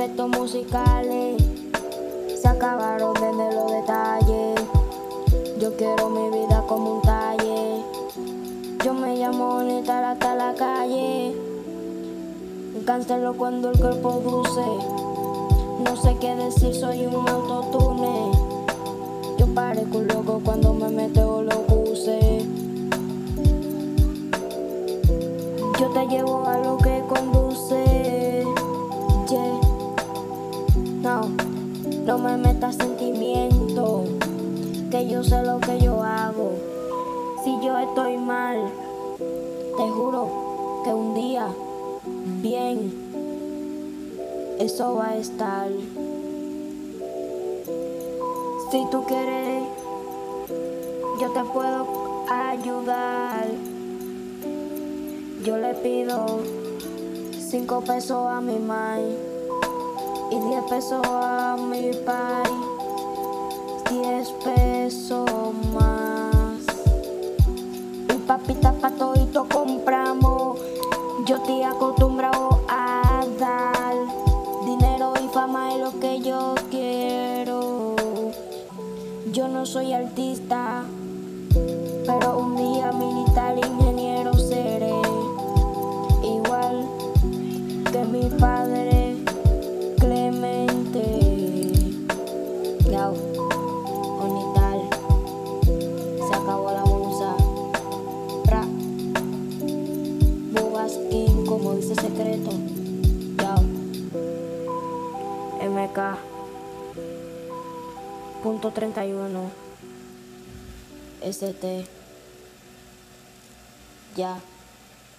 éxitos musicales se acabaron de los detalles. Yo quiero mi vida como un talle. Yo me llamo Bonita hasta la calle. Cancelo cuando el cuerpo dulce. No sé qué decir, soy un autotune. Yo parezco un loco cuando me meto lo puse. Yo te llevo a lo No, no me metas sentimiento. Que yo sé lo que yo hago. Si yo estoy mal, te juro que un día, bien, eso va a estar. Si tú quieres, yo te puedo ayudar. Yo le pido cinco pesos a mi mai y diez pesos a mi pai. Diez pesos más. Y papita pa' todito compramos. Yo estoy acostumbrado a dar dinero y fama es lo que yo quiero. Yo no soy artista, Yao, Onital. Se acabó la musa. Pra. Bobas King, como dice secreto. Yao. MK. Punto 31. ST. Ya.